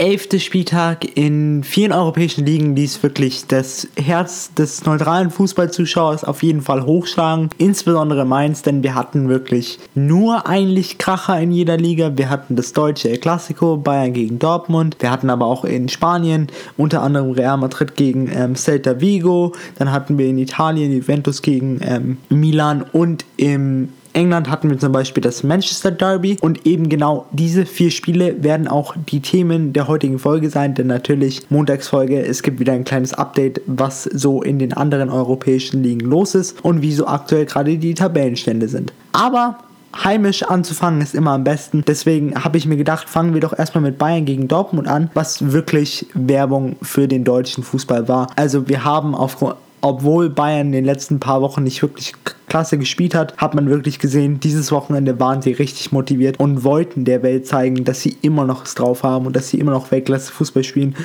elfte Spieltag in vielen europäischen Ligen ließ wirklich das Herz des neutralen Fußballzuschauers auf jeden Fall hochschlagen. Insbesondere Mainz, denn wir hatten wirklich nur eigentlich Kracher in jeder Liga. Wir hatten das deutsche El Clasico, Bayern gegen Dortmund. Wir hatten aber auch in Spanien unter anderem Real Madrid gegen ähm, Celta Vigo. Dann hatten wir in Italien Juventus gegen ähm, Milan und im England hatten wir zum Beispiel das Manchester Derby und eben genau diese vier Spiele werden auch die Themen der heutigen Folge sein, denn natürlich Montagsfolge, es gibt wieder ein kleines Update, was so in den anderen europäischen Ligen los ist und wie so aktuell gerade die Tabellenstände sind. Aber heimisch anzufangen ist immer am besten. Deswegen habe ich mir gedacht, fangen wir doch erstmal mit Bayern gegen Dortmund an, was wirklich Werbung für den deutschen Fußball war. Also wir haben aufgrund obwohl Bayern in den letzten paar Wochen nicht wirklich klasse gespielt hat, hat man wirklich gesehen, dieses Wochenende waren sie richtig motiviert und wollten der Welt zeigen, dass sie immer noch es drauf haben und dass sie immer noch Weltklasse Fußball spielen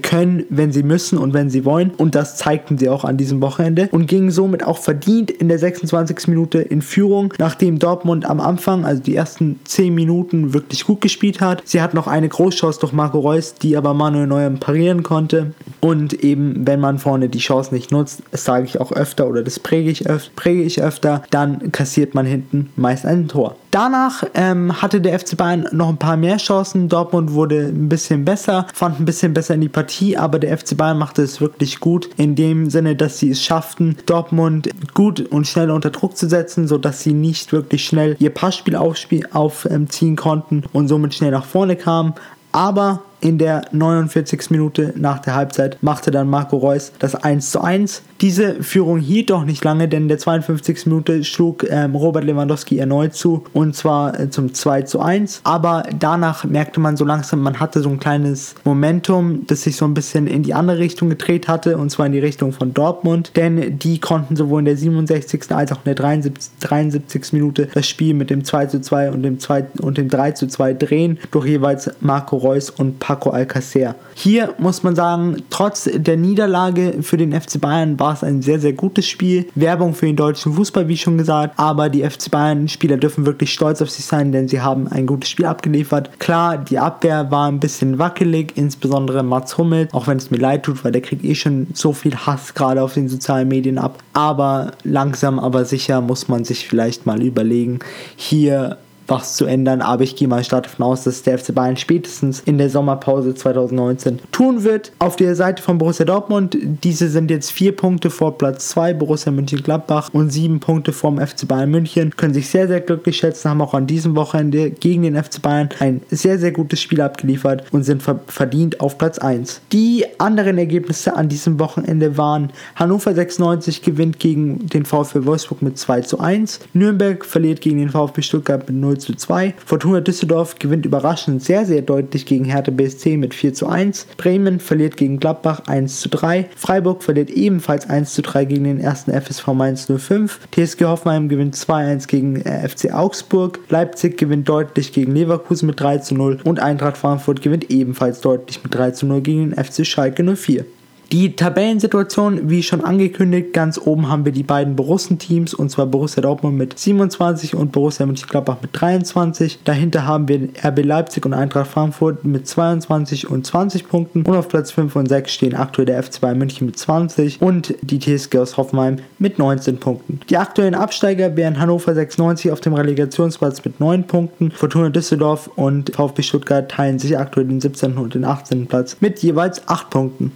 können, wenn sie müssen und wenn sie wollen. Und das zeigten sie auch an diesem Wochenende und gingen somit auch verdient in der 26. Minute in Führung, nachdem Dortmund am Anfang, also die ersten 10 Minuten, wirklich gut gespielt hat. Sie hat noch eine Großchance durch Marco Reus, die aber Manuel Neuer parieren konnte. Und eben, wenn man vorne die Chance nicht nutzt, das sage ich auch öfter oder das präge ich, öf präge ich öfter, dann kassiert man hinten meist ein Tor. Danach ähm, hatte der FC Bayern noch ein paar mehr Chancen. Dortmund wurde ein bisschen besser, fand ein bisschen besser in die Partie, aber der FC Bayern machte es wirklich gut in dem Sinne, dass sie es schafften, Dortmund gut und schnell unter Druck zu setzen, sodass sie nicht wirklich schnell ihr Passspiel aufziehen konnten und somit schnell nach vorne kamen. Aber in der 49. Minute nach der Halbzeit machte dann Marco Reus das 1 zu 1. Diese Führung hielt doch nicht lange, denn in der 52. Minute schlug ähm, Robert Lewandowski erneut zu und zwar äh, zum 2 zu 1. Aber danach merkte man so langsam, man hatte so ein kleines Momentum, das sich so ein bisschen in die andere Richtung gedreht hatte und zwar in die Richtung von Dortmund, denn die konnten sowohl in der 67. als auch in der 73. 73. Minute das Spiel mit dem 2 zu 2 und dem, 2, und dem 3 zu 2 drehen durch jeweils Marco Reus und Paco Alcacer. Hier muss man sagen, trotz der Niederlage für den FC Bayern war es ein sehr, sehr gutes Spiel. Werbung für den deutschen Fußball, wie schon gesagt. Aber die FC Bayern-Spieler dürfen wirklich stolz auf sich sein, denn sie haben ein gutes Spiel abgeliefert. Klar, die Abwehr war ein bisschen wackelig, insbesondere Mats Hummel, auch wenn es mir leid tut, weil der kriegt eh schon so viel Hass gerade auf den sozialen Medien ab. Aber langsam, aber sicher muss man sich vielleicht mal überlegen, hier was zu ändern, aber ich gehe mal stark davon aus, dass der FC Bayern spätestens in der Sommerpause 2019 tun wird. Auf der Seite von Borussia Dortmund, diese sind jetzt vier Punkte vor Platz 2, Borussia Mönchengladbach und sieben Punkte vom FC Bayern München, können sich sehr, sehr glücklich schätzen, haben auch an diesem Wochenende gegen den FC Bayern ein sehr, sehr gutes Spiel abgeliefert und sind verdient auf Platz 1. Die anderen Ergebnisse an diesem Wochenende waren Hannover 96 gewinnt gegen den VfB Wolfsburg mit 2 zu 1, Nürnberg verliert gegen den VfB Stuttgart mit 0 0 zu 2. Fortuna Düsseldorf gewinnt überraschend sehr, sehr deutlich gegen Hertha BSC mit 4 zu 1. Bremen verliert gegen Gladbach 1 zu 3. Freiburg verliert ebenfalls 1 zu 3 gegen den ersten FSV Mainz 05. TSG Hoffenheim gewinnt 2-1 gegen äh, FC Augsburg. Leipzig gewinnt deutlich gegen Leverkusen mit 3 zu 0. Und Eintracht Frankfurt gewinnt ebenfalls deutlich mit 3 zu 0 gegen den FC Schalke 04. Die Tabellensituation, wie schon angekündigt, ganz oben haben wir die beiden Borussen-Teams und zwar Borussia Dortmund mit 27 und Borussia Mönchengladbach mit 23. Dahinter haben wir RB Leipzig und Eintracht Frankfurt mit 22 und 20 Punkten und auf Platz 5 und 6 stehen aktuell der FC Bayern München mit 20 und die TSG aus Hoffenheim mit 19 Punkten. Die aktuellen Absteiger wären Hannover 96 auf dem Relegationsplatz mit 9 Punkten, Fortuna Düsseldorf und VfB Stuttgart teilen sich aktuell den 17. und den 18. Platz mit jeweils 8 Punkten.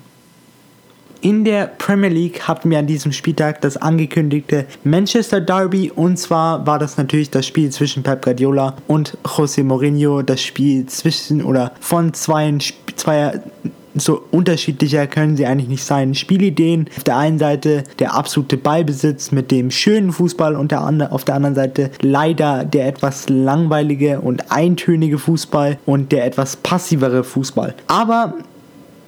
In der Premier League hatten wir an diesem Spieltag das angekündigte Manchester Derby und zwar war das natürlich das Spiel zwischen Pep Guardiola und José Mourinho, das Spiel zwischen oder von zwei, zwei so unterschiedlicher können sie eigentlich nicht sein. Spielideen. Auf der einen Seite der absolute Ballbesitz mit dem schönen Fußball und der andre, auf der anderen Seite leider der etwas langweilige und eintönige Fußball und der etwas passivere Fußball. Aber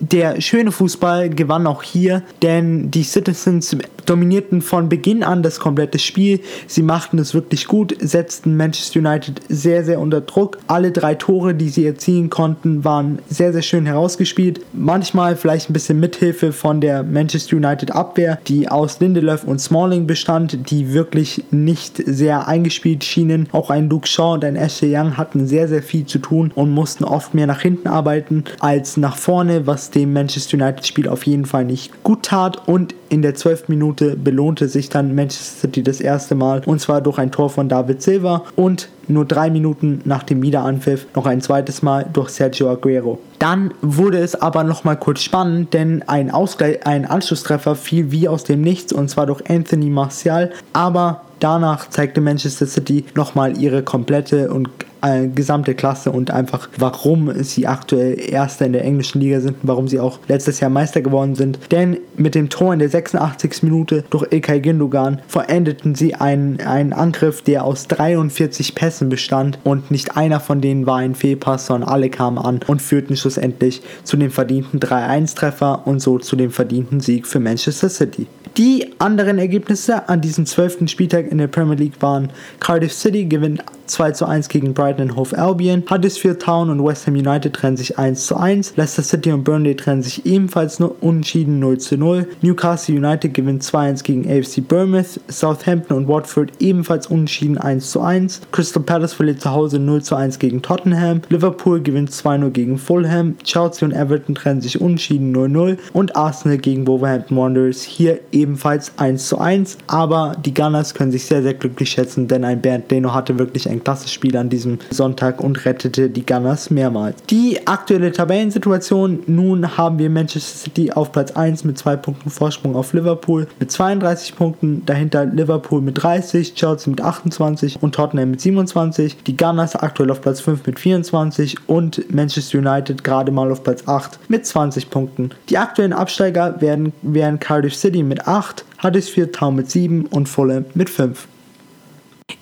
der schöne Fußball gewann auch hier, denn die Citizens dominierten von Beginn an das komplette Spiel. Sie machten es wirklich gut, setzten Manchester United sehr, sehr unter Druck. Alle drei Tore, die sie erzielen konnten, waren sehr, sehr schön herausgespielt. Manchmal vielleicht ein bisschen Mithilfe von der Manchester United Abwehr, die aus Lindelöf und Smalling bestand, die wirklich nicht sehr eingespielt schienen. Auch ein Luke Shaw und ein Ashley Young hatten sehr, sehr viel zu tun und mussten oft mehr nach hinten arbeiten als nach vorne, was dem Manchester United Spiel auf jeden Fall nicht gut tat. Und in der 12. Minute belohnte sich dann Manchester City das erste Mal und zwar durch ein Tor von David Silva und nur drei Minuten nach dem Wiederanpfiff noch ein zweites Mal durch Sergio Aguero. Dann wurde es aber nochmal kurz spannend, denn ein, Ausgleich, ein Anschlusstreffer fiel wie aus dem Nichts und zwar durch Anthony Martial, aber danach zeigte Manchester City nochmal ihre komplette und äh, gesamte Klasse und einfach warum sie aktuell Erster in der englischen Liga sind und warum sie auch letztes Jahr Meister geworden sind. Denn mit dem Tor in der 86. Minute durch Ilkay Gündogan verendeten sie einen, einen Angriff, der aus 43 Pässen bestand und nicht einer von denen war ein Fehlpass, sondern alle kamen an und führten schlussendlich zu dem verdienten 3-1-Treffer und so zu dem verdienten Sieg für Manchester City. Die anderen Ergebnisse an diesem 12. Spieltag in der Premier League waren Cardiff City gewinnt 2 zu 1 gegen Brighton Hove Albion. Huddersfield Town und West Ham United trennen sich 1 zu 1. Leicester City und Burnley trennen sich ebenfalls nur unentschieden 0 zu 0. Newcastle United gewinnt 2-1 gegen AFC Bournemouth. Southampton und Watford ebenfalls unentschieden 1 zu 1. Crystal Palace verliert zu Hause 0 zu 1 gegen Tottenham. Liverpool gewinnt 2-0 gegen Fulham. Chelsea und Everton trennen sich unentschieden 0-0. Und Arsenal gegen Wolverhampton Wanderers hier ebenfalls 1 zu 1. Aber die Gunners können sich sehr, sehr glücklich schätzen, denn ein Bernd Leno hatte wirklich ein klasse Spiel an diesem Sonntag und rettete die Gunners mehrmals. Die aktuelle Tabellensituation, nun haben wir Manchester City auf Platz 1 mit 2 Punkten Vorsprung auf Liverpool mit 32 Punkten, dahinter Liverpool mit 30, Chelsea mit 28 und Tottenham mit 27, die Gunners aktuell auf Platz 5 mit 24 und Manchester United gerade mal auf Platz 8 mit 20 Punkten. Die aktuellen Absteiger werden, wären Cardiff City mit 8, Huddersfield Town mit 7 und Fulham mit 5.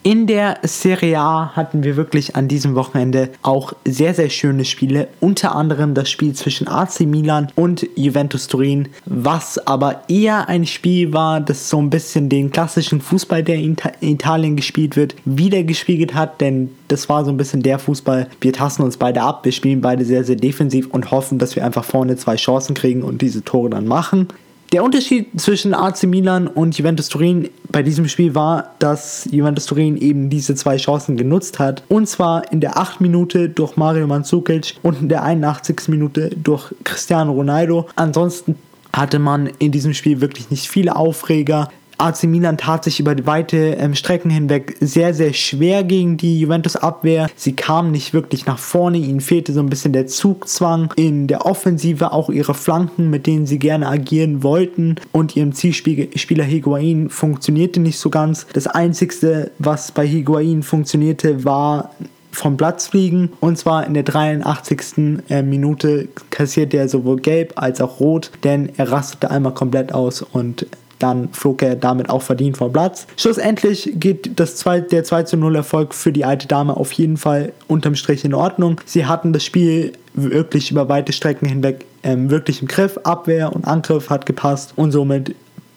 In der Serie A hatten wir wirklich an diesem Wochenende auch sehr, sehr schöne Spiele. Unter anderem das Spiel zwischen AC Milan und Juventus Turin, was aber eher ein Spiel war, das so ein bisschen den klassischen Fußball, der in Italien gespielt wird, wieder gespiegelt hat. Denn das war so ein bisschen der Fußball. Wir tasten uns beide ab, wir spielen beide sehr, sehr defensiv und hoffen, dass wir einfach vorne zwei Chancen kriegen und diese Tore dann machen. Der Unterschied zwischen AC Milan und Juventus Turin bei diesem Spiel war, dass Juventus Turin eben diese zwei Chancen genutzt hat. Und zwar in der 8. Minute durch Mario Mandzukic und in der 81. Minute durch Cristiano Ronaldo. Ansonsten hatte man in diesem Spiel wirklich nicht viele Aufreger. AC Milan tat sich über weite ähm, Strecken hinweg sehr, sehr schwer gegen die Juventus-Abwehr. Sie kamen nicht wirklich nach vorne, ihnen fehlte so ein bisschen der Zugzwang in der Offensive, auch ihre Flanken, mit denen sie gerne agieren wollten und ihrem Zielspieler Higuain funktionierte nicht so ganz. Das Einzige, was bei Higuain funktionierte, war vom Platz fliegen. Und zwar in der 83. Äh, Minute kassierte er sowohl gelb als auch rot, denn er rastete einmal komplett aus und dann flog er damit auch verdient vom Platz. Schlussendlich geht das 2, der 2 zu 0 Erfolg für die alte Dame auf jeden Fall unterm Strich in Ordnung. Sie hatten das Spiel wirklich über weite Strecken hinweg ähm, wirklich im Griff. Abwehr und Angriff hat gepasst und somit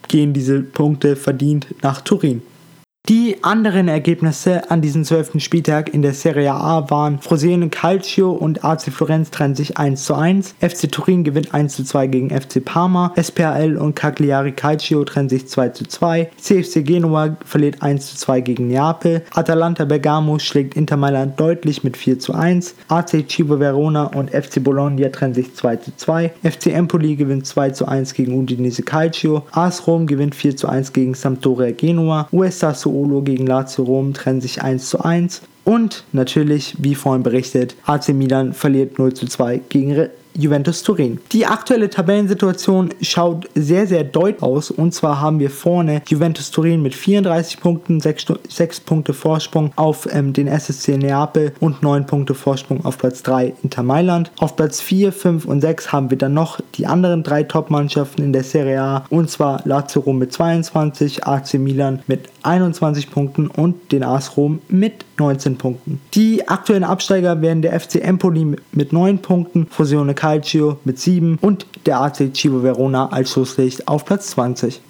gehen diese Punkte verdient nach Turin. Die anderen Ergebnisse an diesem 12. Spieltag in der Serie A waren Frosinone Calcio und AC Florenz trennen sich 1 zu 1, FC Turin gewinnt 1 zu 2 gegen FC Parma, SPAL und Cagliari Calcio trennen sich 2 zu 2, CFC Genua verliert 1 zu 2 gegen Neapel, Atalanta Bergamo schlägt Inter Mailand deutlich mit 4 zu 1, AC Cibo Verona und FC Bologna trennen sich 2 zu 2, FC Empoli gewinnt 2 zu 1 gegen Udinese Calcio, AS Rom gewinnt 4 zu 1 gegen Sampdoria Genua, USA Sassuolo gegen Lazio Rom trennen sich 1 zu 1. Und natürlich, wie vorhin berichtet, AC Milan verliert 0 zu 2 gegen Juventus Turin. Die aktuelle Tabellensituation schaut sehr, sehr deutlich aus. Und zwar haben wir vorne Juventus Turin mit 34 Punkten, 6, 6 Punkte Vorsprung auf ähm, den SSC Neapel und 9 Punkte Vorsprung auf Platz 3 Inter Mailand. Auf Platz 4, 5 und 6 haben wir dann noch die anderen drei Top-Mannschaften in der Serie A. Und zwar Lazio Rom mit 22, AC Milan mit 21 Punkten und den AS Rom mit 19 Punkten. Die aktuellen Absteiger wären der FC Empoli mit 9 Punkten, Fusione Calcio mit 7 und der AC Cibo Verona als Schlusslicht auf Platz 20.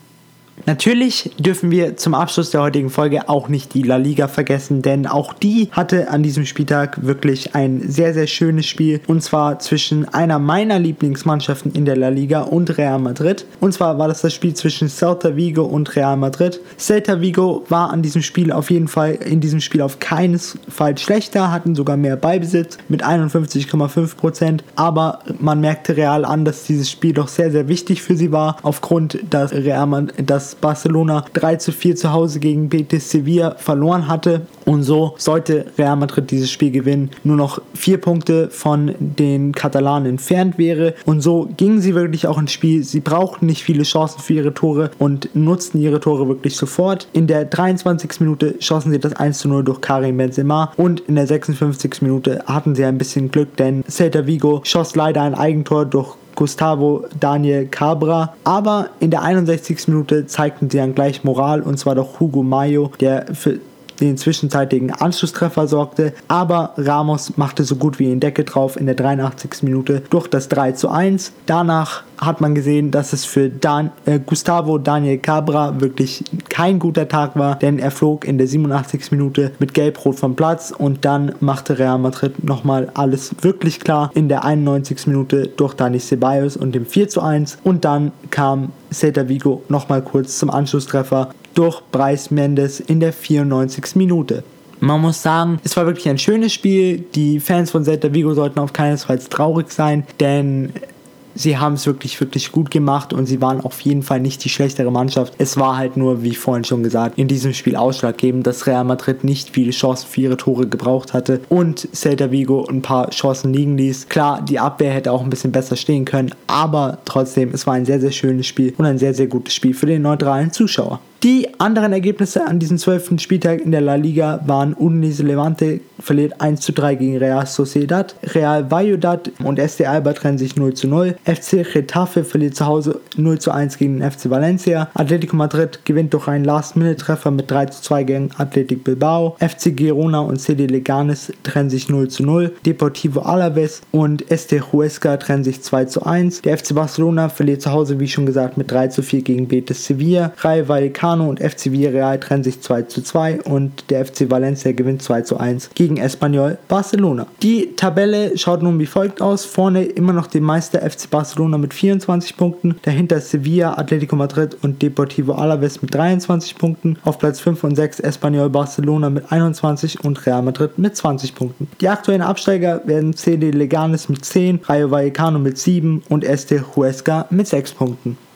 Natürlich dürfen wir zum Abschluss der heutigen Folge auch nicht die La Liga vergessen, denn auch die hatte an diesem Spieltag wirklich ein sehr, sehr schönes Spiel und zwar zwischen einer meiner Lieblingsmannschaften in der La Liga und Real Madrid. Und zwar war das das Spiel zwischen Celta Vigo und Real Madrid. Celta Vigo war an diesem Spiel auf jeden Fall in diesem Spiel auf keines Fall schlechter, hatten sogar mehr Beibesitz mit 51,5%, aber man merkte Real an, dass dieses Spiel doch sehr, sehr wichtig für sie war, aufgrund, dass Real dass Barcelona 3 zu 4 zu Hause gegen Betis Sevilla verloren hatte. Und so sollte Real Madrid dieses Spiel gewinnen, nur noch vier Punkte von den Katalanen entfernt wäre. Und so gingen sie wirklich auch ins Spiel. Sie brauchten nicht viele Chancen für ihre Tore und nutzten ihre Tore wirklich sofort. In der 23. Minute schossen sie das 1 zu 0 durch Karim Benzema und in der 56. Minute hatten sie ein bisschen Glück, denn Celta Vigo schoss leider ein Eigentor durch Gustavo Daniel Cabra. Aber in der 61. Minute zeigten sie dann gleich Moral und zwar doch Hugo Mayo, der für den zwischenzeitigen Anschlusstreffer sorgte, aber Ramos machte so gut wie den Deckel drauf in der 83. Minute durch das 3 zu 1. Danach hat man gesehen, dass es für Dan äh, Gustavo Daniel Cabra wirklich kein guter Tag war, denn er flog in der 87. Minute mit Gelb-Rot vom Platz und dann machte Real Madrid nochmal alles wirklich klar in der 91. Minute durch Dani Ceballos und dem 4 zu 1 und dann kam Celta Vigo nochmal kurz zum Anschlusstreffer durch Bryce Mendes in der 94. Minute. Man muss sagen, es war wirklich ein schönes Spiel. Die Fans von Celta Vigo sollten auf keinesfalls traurig sein, denn sie haben es wirklich, wirklich gut gemacht und sie waren auf jeden Fall nicht die schlechtere Mannschaft. Es war halt nur, wie vorhin schon gesagt, in diesem Spiel ausschlaggebend, dass Real Madrid nicht viele Chancen für ihre Tore gebraucht hatte und Celta Vigo ein paar Chancen liegen ließ. Klar, die Abwehr hätte auch ein bisschen besser stehen können, aber trotzdem, es war ein sehr, sehr schönes Spiel und ein sehr, sehr gutes Spiel für den neutralen Zuschauer. Die anderen Ergebnisse an diesem 12. Spieltag in der La Liga waren Udinese Levante verliert 1 zu 3 gegen Real Sociedad, Real Valladolid und SD Alba trennen sich 0 zu 0, FC Getafe verliert zu Hause 0 zu 1 gegen FC Valencia, Atletico Madrid gewinnt durch einen Last-Minute-Treffer mit 3 zu 2 gegen Athletic Bilbao, FC Girona und CD Leganes trennen sich 0 zu 0, Deportivo Alaves und Este Huesca trennen sich 2 zu 1, der FC Barcelona verliert zu Hause wie schon gesagt mit 3 zu 4 gegen Betis Sevilla, Rayo Vallecano Vallecano und FC Villarreal trennen sich 2 zu 2 und der FC Valencia gewinnt 2 zu 1 gegen Espanyol Barcelona. Die Tabelle schaut nun wie folgt aus. Vorne immer noch der Meister FC Barcelona mit 24 Punkten, dahinter Sevilla, Atletico Madrid und Deportivo Alaves mit 23 Punkten. Auf Platz 5 und 6 Espanyol Barcelona mit 21 und Real Madrid mit 20 Punkten. Die aktuellen Absteiger werden CD Leganes mit 10, Rayo Vallecano mit 7 und Este Huesca mit 6 Punkten.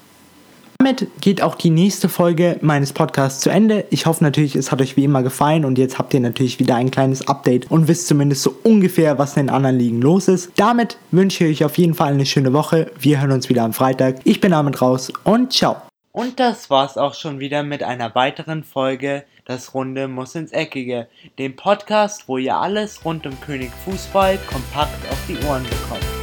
Damit geht auch die nächste Folge meines Podcasts zu Ende. Ich hoffe natürlich, es hat euch wie immer gefallen und jetzt habt ihr natürlich wieder ein kleines Update und wisst zumindest so ungefähr, was in den anderen Ligen los ist. Damit wünsche ich euch auf jeden Fall eine schöne Woche. Wir hören uns wieder am Freitag. Ich bin damit raus und ciao. Und das war's auch schon wieder mit einer weiteren Folge Das Runde muss ins Eckige, dem Podcast, wo ihr alles rund um König Fußball kompakt auf die Ohren bekommt.